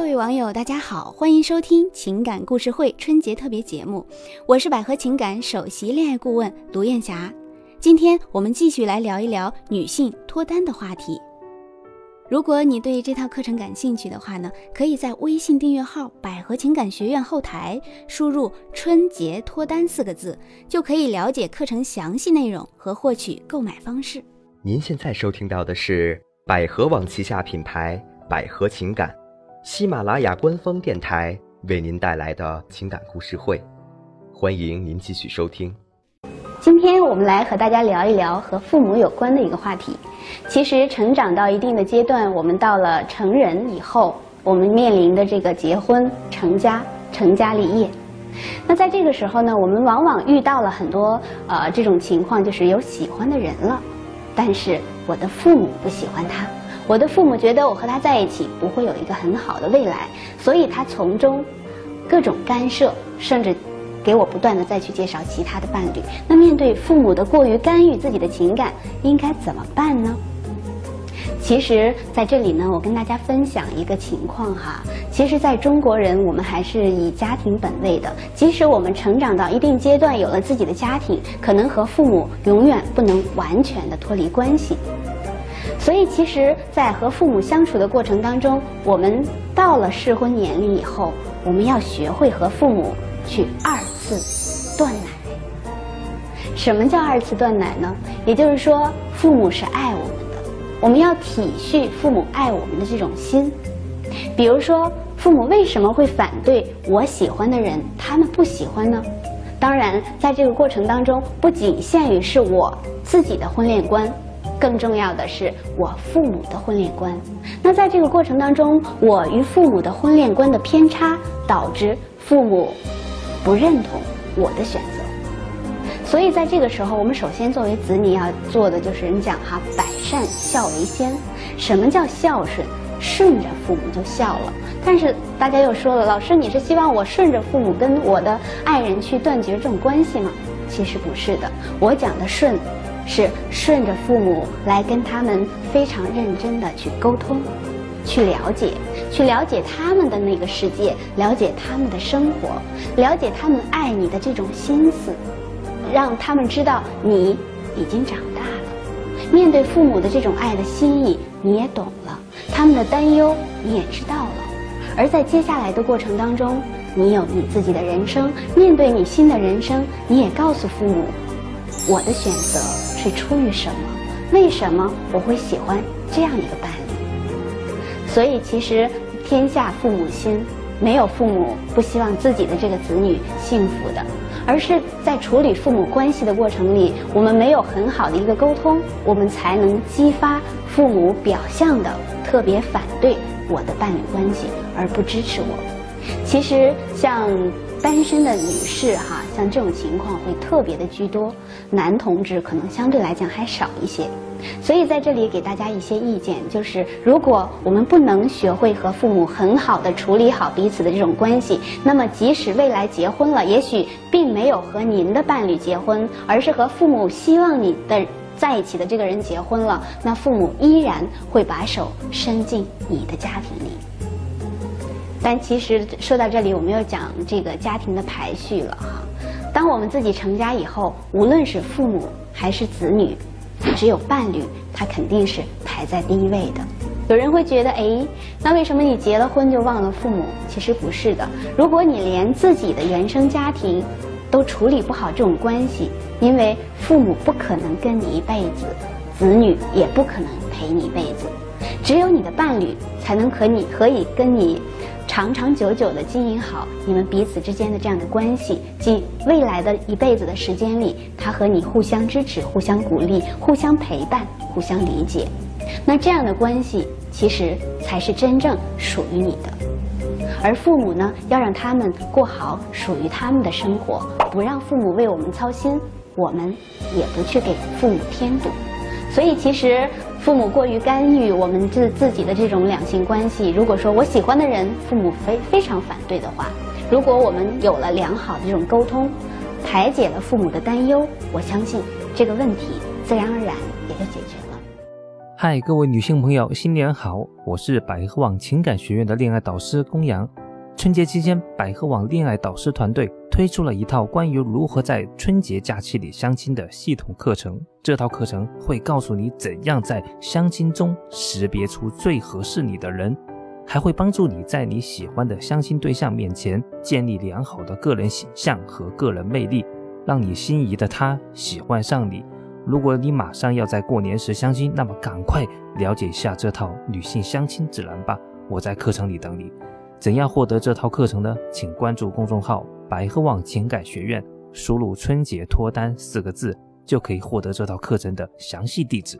各位网友，大家好，欢迎收听情感故事会春节特别节目，我是百合情感首席恋爱顾问卢艳霞。今天我们继续来聊一聊女性脱单的话题。如果你对这套课程感兴趣的话呢，可以在微信订阅号“百合情感学院”后台输入“春节脱单”四个字，就可以了解课程详细内容和获取购买方式。您现在收听到的是百合网旗下品牌百合情感。喜马拉雅官方电台为您带来的情感故事会，欢迎您继续收听。今天我们来和大家聊一聊和父母有关的一个话题。其实，成长到一定的阶段，我们到了成人以后，我们面临的这个结婚、成家、成家立业。那在这个时候呢，我们往往遇到了很多呃这种情况，就是有喜欢的人了，但是我的父母不喜欢他。我的父母觉得我和他在一起不会有一个很好的未来，所以他从中各种干涉，甚至给我不断的再去介绍其他的伴侣。那面对父母的过于干预自己的情感，应该怎么办呢？其实在这里呢，我跟大家分享一个情况哈。其实，在中国人，我们还是以家庭本位的。即使我们成长到一定阶段，有了自己的家庭，可能和父母永远不能完全的脱离关系。所以，其实，在和父母相处的过程当中，我们到了适婚年龄以后，我们要学会和父母去二次断奶。什么叫二次断奶呢？也就是说，父母是爱我们的，我们要体恤父母爱我们的这种心。比如说，父母为什么会反对我喜欢的人，他们不喜欢呢？当然，在这个过程当中，不仅限于是我自己的婚恋观。更重要的是我父母的婚恋观，那在这个过程当中，我与父母的婚恋观的偏差，导致父母不认同我的选择。所以在这个时候，我们首先作为子女要做的就是人讲哈，百善孝为先。什么叫孝顺？顺着父母就孝了。但是大家又说了，老师你是希望我顺着父母跟我的爱人去断绝这种关系吗？其实不是的，我讲的顺。是顺着父母来跟他们非常认真的去沟通，去了解，去了解他们的那个世界，了解他们的生活，了解他们爱你的这种心思，让他们知道你已经长大了。面对父母的这种爱的心意，你也懂了，他们的担忧你也知道了。而在接下来的过程当中，你有你自己的人生，面对你新的人生，你也告诉父母。我的选择是出于什么？为什么我会喜欢这样一个伴侣？所以，其实天下父母心，没有父母不希望自己的这个子女幸福的，而是在处理父母关系的过程里，我们没有很好的一个沟通，我们才能激发父母表象的特别反对我的伴侣关系，而不支持我。其实，像。单身的女士哈，像这种情况会特别的居多，男同志可能相对来讲还少一些。所以在这里给大家一些意见，就是如果我们不能学会和父母很好的处理好彼此的这种关系，那么即使未来结婚了，也许并没有和您的伴侣结婚，而是和父母希望你的在一起的这个人结婚了，那父母依然会把手伸进你的家庭里。但其实说到这里，我们要讲这个家庭的排序了哈。当我们自己成家以后，无论是父母还是子女，只有伴侣，他肯定是排在第一位的。有人会觉得，哎，那为什么你结了婚就忘了父母？其实不是的。如果你连自己的原生家庭都处理不好这种关系，因为父母不可能跟你一辈子，子女也不可能陪你一辈子，只有你的伴侣才能和你可以跟你。长长久久的经营好你们彼此之间的这样的关系，即未来的一辈子的时间里，他和你互相支持、互相鼓励、互相陪伴、互相理解，那这样的关系其实才是真正属于你的。而父母呢，要让他们过好属于他们的生活，不让父母为我们操心，我们也不去给父母添堵。所以其实。父母过于干预我们自自己的这种两性关系，如果说我喜欢的人，父母非非常反对的话，如果我们有了良好的这种沟通，排解了父母的担忧，我相信这个问题自然而然也就解决了。嗨，各位女性朋友，新年好！我是百合网情感学院的恋爱导师公羊。春节期间，百合网恋爱导师团队推出了一套关于如何在春节假期里相亲的系统课程。这套课程会告诉你怎样在相亲中识别出最合适你的人，还会帮助你在你喜欢的相亲对象面前建立良好的个人形象和个人魅力，让你心仪的他喜欢上你。如果你马上要在过年时相亲，那么赶快了解一下这套女性相亲指南吧。我在课程里等你。怎样获得这套课程呢？请关注公众号“白鹤望情感学院”，输入“春节脱单”四个字，就可以获得这套课程的详细地址。